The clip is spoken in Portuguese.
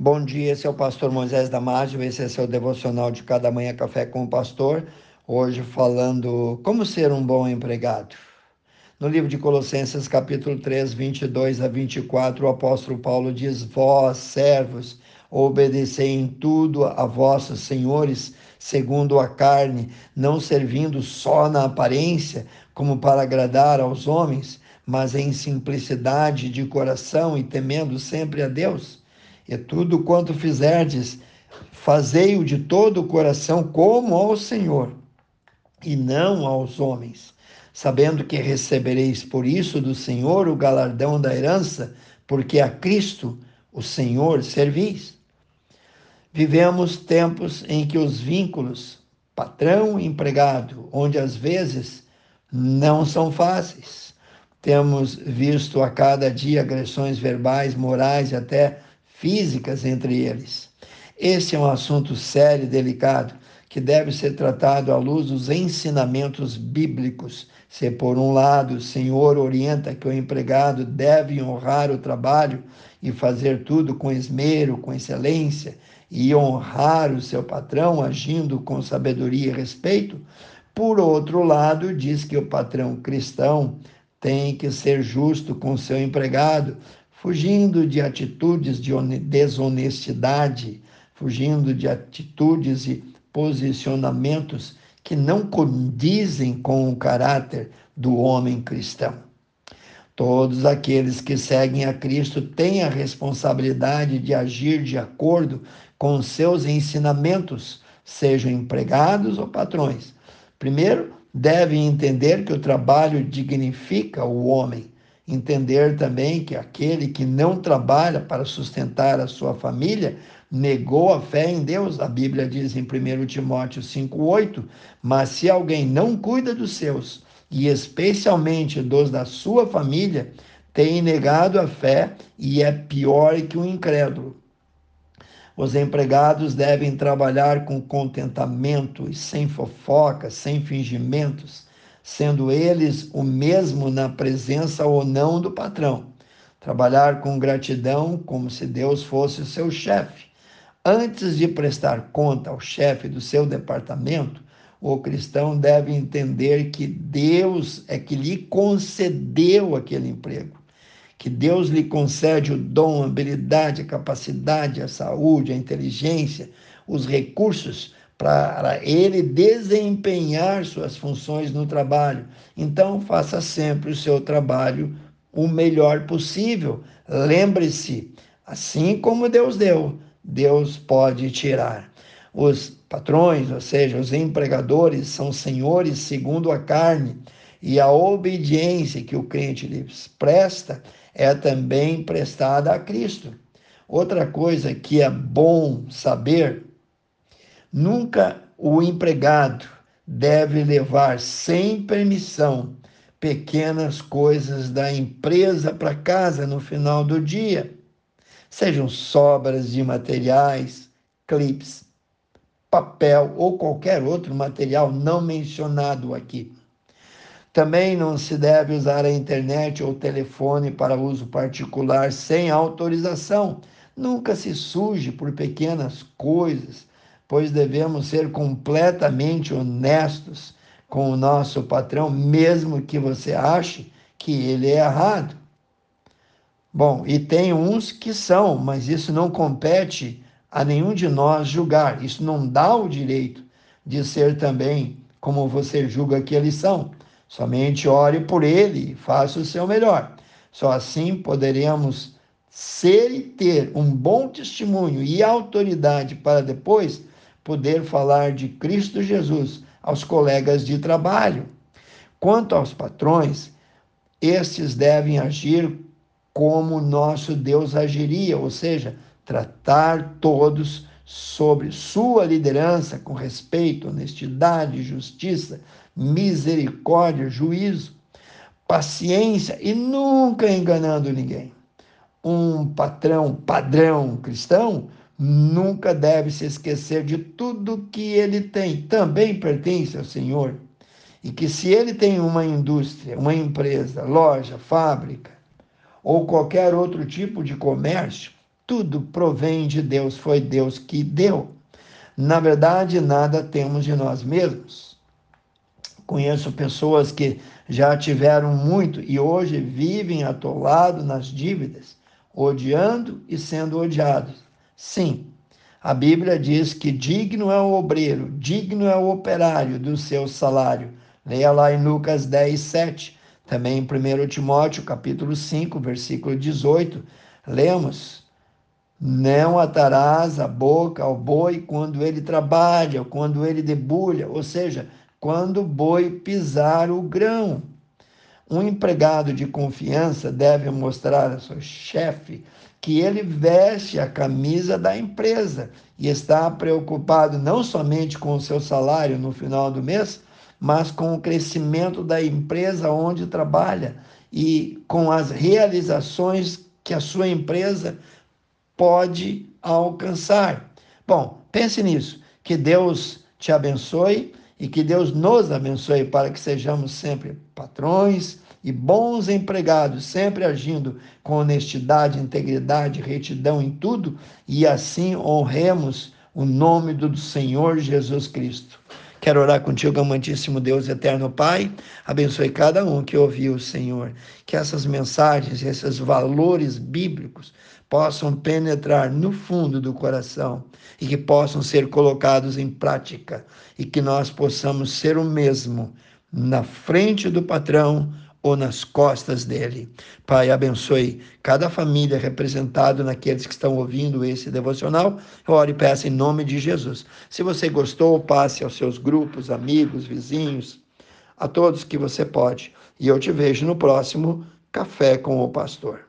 Bom dia, esse é o pastor Moisés Damásio, esse é seu devocional de cada manhã café com o pastor. Hoje falando como ser um bom empregado. No livro de Colossenses, capítulo 3, 22 a 24, o apóstolo Paulo diz: Vós, servos, obedecei em tudo a vossos senhores, segundo a carne, não servindo só na aparência, como para agradar aos homens, mas em simplicidade de coração e temendo sempre a Deus e tudo quanto fizerdes, fazei-o de todo o coração como ao Senhor, e não aos homens, sabendo que recebereis por isso do Senhor o galardão da herança, porque a Cristo, o Senhor, servis. Vivemos tempos em que os vínculos patrão e empregado, onde às vezes não são fáceis. Temos visto a cada dia agressões verbais, morais e até físicas entre eles. Esse é um assunto sério e delicado que deve ser tratado à luz dos ensinamentos bíblicos. Se, por um lado, o Senhor orienta que o empregado deve honrar o trabalho e fazer tudo com esmero, com excelência, e honrar o seu patrão agindo com sabedoria e respeito, por outro lado, diz que o patrão cristão tem que ser justo com seu empregado, fugindo de atitudes de desonestidade, fugindo de atitudes e posicionamentos que não condizem com o caráter do homem cristão. Todos aqueles que seguem a Cristo têm a responsabilidade de agir de acordo com seus ensinamentos, sejam empregados ou patrões. Primeiro, devem entender que o trabalho dignifica o homem Entender também que aquele que não trabalha para sustentar a sua família negou a fé em Deus. A Bíblia diz em 1 Timóteo 5,8: Mas se alguém não cuida dos seus, e especialmente dos da sua família, tem negado a fé e é pior que o um incrédulo. Os empregados devem trabalhar com contentamento e sem fofocas, sem fingimentos sendo eles o mesmo na presença ou não do patrão. Trabalhar com gratidão, como se Deus fosse o seu chefe. Antes de prestar conta ao chefe do seu departamento, o cristão deve entender que Deus é que lhe concedeu aquele emprego, que Deus lhe concede o dom, a habilidade, a capacidade, a saúde, a inteligência, os recursos para ele desempenhar suas funções no trabalho. Então, faça sempre o seu trabalho o melhor possível. Lembre-se, assim como Deus deu, Deus pode tirar. Os patrões, ou seja, os empregadores, são senhores segundo a carne, e a obediência que o crente lhes presta é também prestada a Cristo. Outra coisa que é bom saber Nunca o empregado deve levar sem permissão pequenas coisas da empresa para casa no final do dia, sejam sobras de materiais, clips, papel ou qualquer outro material não mencionado aqui. Também não se deve usar a internet ou telefone para uso particular sem autorização. Nunca se suje por pequenas coisas pois devemos ser completamente honestos com o nosso patrão, mesmo que você ache que ele é errado. Bom, e tem uns que são, mas isso não compete a nenhum de nós julgar. Isso não dá o direito de ser também como você julga que eles são. Somente ore por ele e faça o seu melhor. Só assim poderemos ser e ter um bom testemunho e autoridade para depois poder falar de Cristo Jesus aos colegas de trabalho. Quanto aos patrões, estes devem agir como nosso Deus agiria, ou seja, tratar todos sobre sua liderança com respeito, honestidade, justiça, misericórdia, juízo, paciência e nunca enganando ninguém. Um patrão padrão cristão nunca deve se esquecer de tudo que ele tem, também pertence ao Senhor. E que se ele tem uma indústria, uma empresa, loja, fábrica ou qualquer outro tipo de comércio, tudo provém de Deus, foi Deus que deu. Na verdade, nada temos de nós mesmos. Conheço pessoas que já tiveram muito e hoje vivem atolados nas dívidas, odiando e sendo odiados. Sim, a Bíblia diz que digno é o obreiro, digno é o operário do seu salário. Leia lá em Lucas 10, 7. Também em 1 Timóteo, capítulo 5, versículo 18, lemos: Não atarás a boca ao boi quando ele trabalha, quando ele debulha, ou seja, quando o boi pisar o grão. Um empregado de confiança deve mostrar ao seu chefe que ele veste a camisa da empresa e está preocupado não somente com o seu salário no final do mês, mas com o crescimento da empresa onde trabalha e com as realizações que a sua empresa pode alcançar. Bom, pense nisso. Que Deus te abençoe e que Deus nos abençoe para que sejamos sempre patrões e bons empregados, sempre agindo com honestidade, integridade, retidão em tudo e assim honremos o nome do Senhor Jesus Cristo. Quero orar contigo, amantíssimo Deus eterno Pai. Abençoe cada um que ouviu Senhor. Que essas mensagens, esses valores bíblicos possam penetrar no fundo do coração e que possam ser colocados em prática e que nós possamos ser o mesmo na frente do patrão ou nas costas dele. Pai, abençoe cada família representada naqueles que estão ouvindo esse devocional. Eu oro e peço em nome de Jesus. Se você gostou, passe aos seus grupos, amigos, vizinhos, a todos que você pode. E eu te vejo no próximo Café com o Pastor.